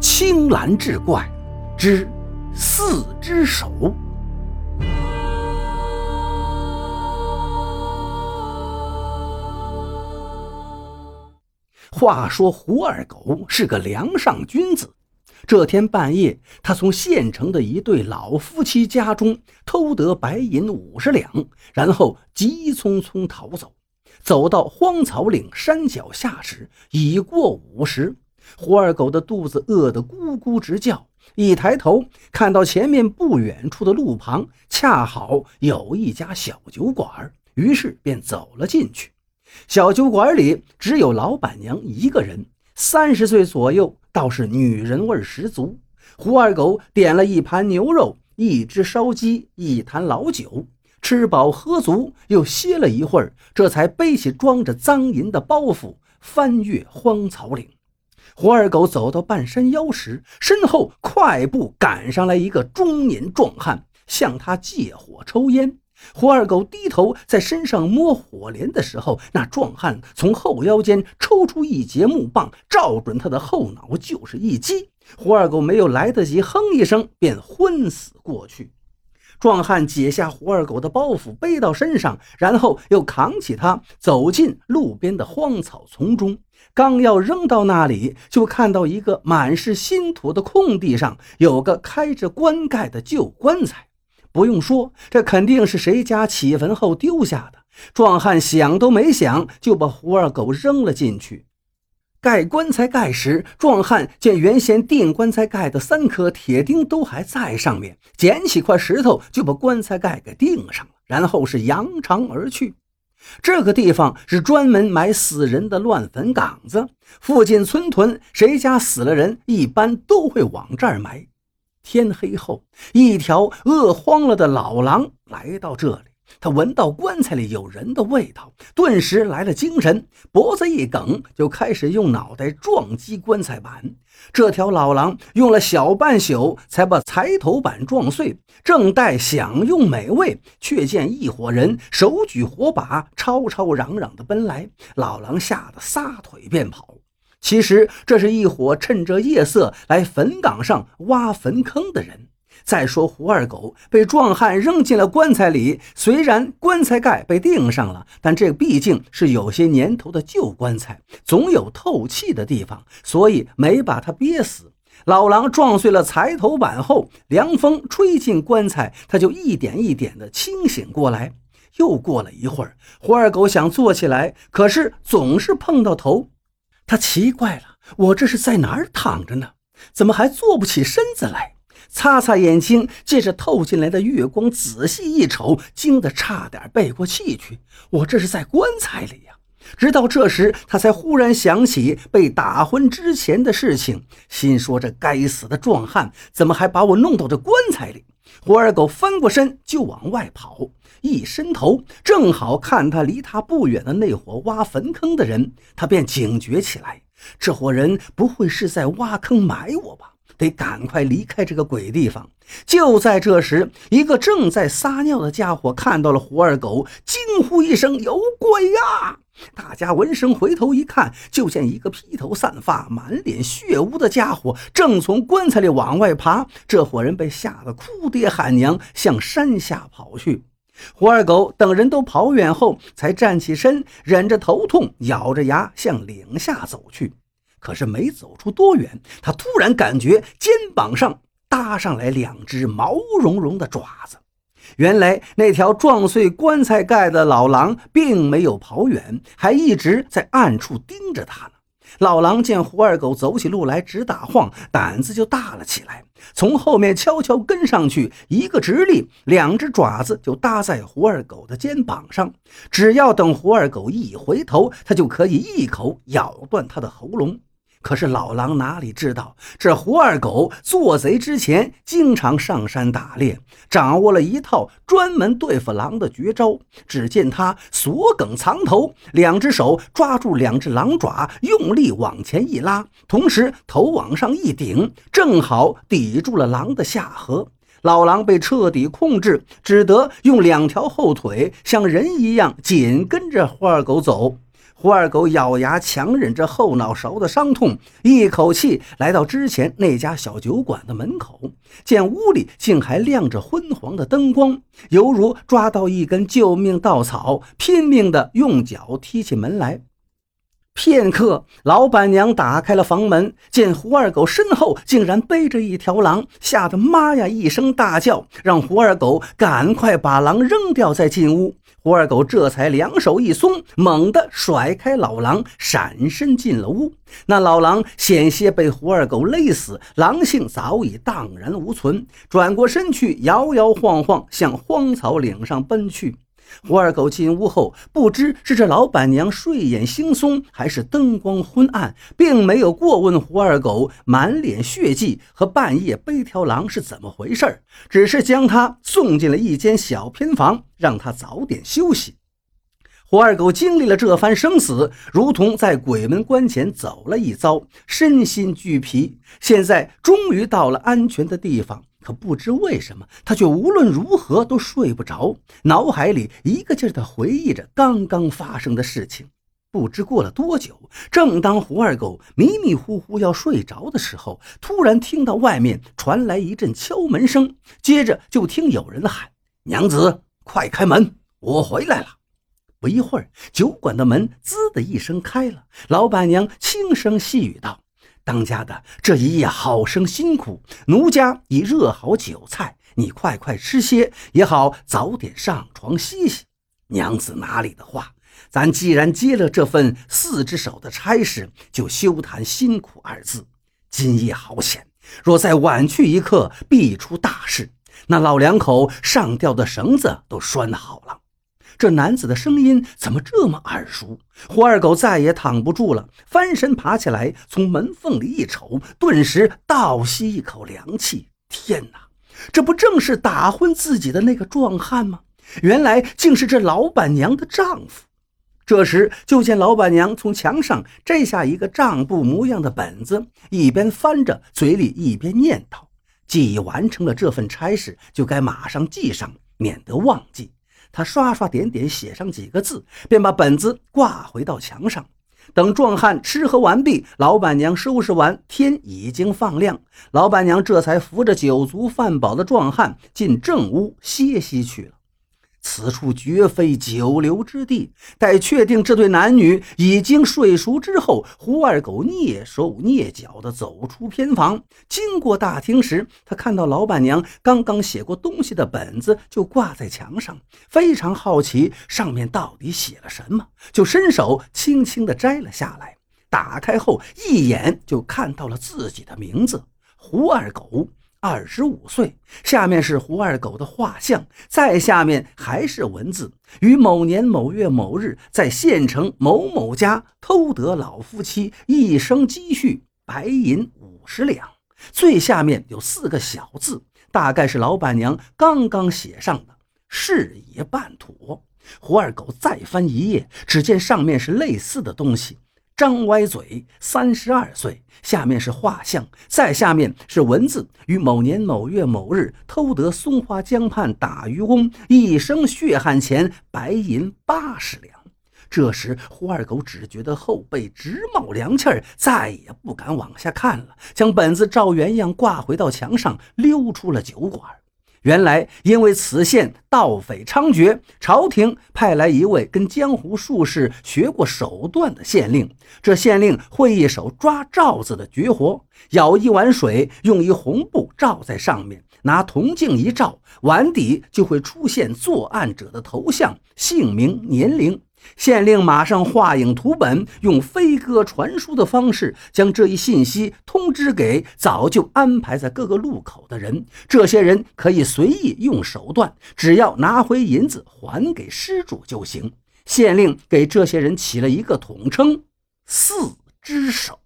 青蓝志怪之四只手。话说胡二狗是个梁上君子。这天半夜，他从县城的一对老夫妻家中偷得白银五十两，然后急匆匆逃走。走到荒草岭山脚下时，已过午时。胡二狗的肚子饿得咕咕直叫，一抬头看到前面不远处的路旁恰好有一家小酒馆，于是便走了进去。小酒馆里只有老板娘一个人，三十岁左右。倒是女人味十足。胡二狗点了一盘牛肉，一只烧鸡，一坛老酒，吃饱喝足，又歇了一会儿，这才背起装着赃银的包袱，翻越荒草岭。胡二狗走到半山腰时，身后快步赶上来一个中年壮汉，向他借火抽烟。胡二狗低头在身上摸火镰的时候，那壮汉从后腰间抽出一截木棒，照准他的后脑就是一击。胡二狗没有来得及哼一声，便昏死过去。壮汉解下胡二狗的包袱，背到身上，然后又扛起他，走进路边的荒草丛中。刚要扔到那里，就看到一个满是新土的空地上，有个开着棺盖的旧棺材。不用说，这肯定是谁家起坟后丢下的。壮汉想都没想，就把胡二狗扔了进去。盖棺材盖时，壮汉见原先钉棺材盖的三颗铁钉都还在上面，捡起块石头就把棺材盖给钉上了，然后是扬长而去。这个地方是专门埋死人的乱坟岗子，附近村屯谁家死了人，一般都会往这儿埋。天黑后，一条饿慌了的老狼来到这里。他闻到棺材里有人的味道，顿时来了精神，脖子一梗，就开始用脑袋撞击棺材板。这条老狼用了小半宿，才把柴头板撞碎。正待享用美味，却见一伙人手举火把，吵吵嚷嚷地奔来。老狼吓得撒腿便跑。其实这是一伙趁着夜色来坟岗上挖坟坑的人。再说胡二狗被壮汉扔进了棺材里，虽然棺材盖被钉上了，但这毕竟是有些年头的旧棺材，总有透气的地方，所以没把他憋死。老狼撞碎了柴头板后，凉风吹进棺材，他就一点一点的清醒过来。又过了一会儿，胡二狗想坐起来，可是总是碰到头。他奇怪了，我这是在哪儿躺着呢？怎么还坐不起身子来？擦擦眼睛，借着透进来的月光仔细一瞅，惊得差点背过气去。我这是在棺材里呀！直到这时，他才忽然想起被打昏之前的事情，心说：这该死的壮汉怎么还把我弄到这棺材里？胡二狗翻过身就往外跑，一伸头正好看他离他不远的那伙挖坟坑的人，他便警觉起来。这伙人不会是在挖坑埋我吧？得赶快离开这个鬼地方！就在这时，一个正在撒尿的家伙看到了胡二狗，惊呼一声：“有鬼呀！”大家闻声回头一看，就见一个披头散发、满脸血污的家伙正从棺材里往外爬。这伙人被吓得哭爹喊娘，向山下跑去。胡二狗等人都跑远后，才站起身，忍着头痛，咬着牙向岭下走去。可是没走出多远，他突然感觉肩膀上搭上来两只毛茸茸的爪子。原来那条撞碎棺材盖的老狼并没有跑远，还一直在暗处盯着他呢。老狼见胡二狗走起路来直打晃，胆子就大了起来，从后面悄悄跟上去，一个直立，两只爪子就搭在胡二狗的肩膀上。只要等胡二狗一回头，他就可以一口咬断他的喉咙。可是老狼哪里知道，这胡二狗做贼之前经常上山打猎，掌握了一套专门对付狼的绝招。只见他锁梗藏头，两只手抓住两只狼爪，用力往前一拉，同时头往上一顶，正好抵住了狼的下颌。老狼被彻底控制，只得用两条后腿像人一样紧跟着胡二狗走。胡二狗咬牙强忍着后脑勺的伤痛，一口气来到之前那家小酒馆的门口，见屋里竟还亮着昏黄的灯光，犹如抓到一根救命稻草，拼命地用脚踢起门来。片刻，老板娘打开了房门，见胡二狗身后竟然背着一条狼，吓得妈呀一声大叫，让胡二狗赶快把狼扔掉再进屋。胡二狗这才两手一松，猛地甩开老狼，闪身进了屋。那老狼险些被胡二狗勒死，狼性早已荡然无存，转过身去，摇摇晃晃向荒草岭上奔去。胡二狗进屋后，不知是这老板娘睡眼惺忪，还是灯光昏暗，并没有过问胡二狗满脸血迹和半夜背条狼是怎么回事只是将他送进了一间小偏房，让他早点休息。胡二狗经历了这番生死，如同在鬼门关前走了一遭，身心俱疲，现在终于到了安全的地方。可不知为什么，他却无论如何都睡不着，脑海里一个劲儿地回忆着刚刚发生的事情。不知过了多久，正当胡二狗迷迷糊糊要睡着的时候，突然听到外面传来一阵敲门声，接着就听有人喊：“娘子，快开门，我回来了。”不一会儿，酒馆的门“滋”的一声开了，老板娘轻声细语道。当家的这一夜好生辛苦，奴家已热好酒菜，你快快吃些也好，早点上床歇息。娘子哪里的话，咱既然接了这份四只手的差事，就休谈辛苦二字。今夜好险，若再晚去一刻，必出大事。那老两口上吊的绳子都拴好了。这男子的声音怎么这么耳熟？胡二狗再也躺不住了，翻身爬起来，从门缝里一瞅，顿时倒吸一口凉气。天哪，这不正是打昏自己的那个壮汉吗？原来竟是这老板娘的丈夫。这时，就见老板娘从墙上摘下一个账簿模样的本子，一边翻着，嘴里一边念叨：“既已完成了这份差事，就该马上记上，免得忘记。”他刷刷点点写上几个字，便把本子挂回到墙上。等壮汉吃喝完毕，老板娘收拾完，天已经放亮。老板娘这才扶着酒足饭饱的壮汉进正屋歇息去了。此处绝非久留之地。待确定这对男女已经睡熟之后，胡二狗蹑手蹑脚地走出偏房，经过大厅时，他看到老板娘刚刚写过东西的本子就挂在墙上，非常好奇上面到底写了什么，就伸手轻轻地摘了下来。打开后，一眼就看到了自己的名字——胡二狗。二十五岁，下面是胡二狗的画像，再下面还是文字：于某年某月某日，在县城某某家偷得老夫妻一生积蓄白银五十两。最下面有四个小字，大概是老板娘刚刚写上的“事也办妥”。胡二狗再翻一页，只见上面是类似的东西。张歪嘴，三十二岁。下面是画像，再下面是文字：于某年某月某日偷得松花江畔打渔翁一生血汗钱白银八十两。这时，胡二狗只觉得后背直冒凉气儿，再也不敢往下看了，将本子照原样挂回到墙上，溜出了酒馆。原来，因为此县盗匪猖獗，朝廷派来一位跟江湖术士学过手段的县令。这县令会一手抓罩子的绝活，舀一碗水，用一红布罩在上面，拿铜镜一照，碗底就会出现作案者的头像、姓名、年龄。县令马上画影图本，用飞鸽传书的方式将这一信息通知给早就安排在各个路口的人。这些人可以随意用手段，只要拿回银子还给失主就行。县令给这些人起了一个统称“四只手”。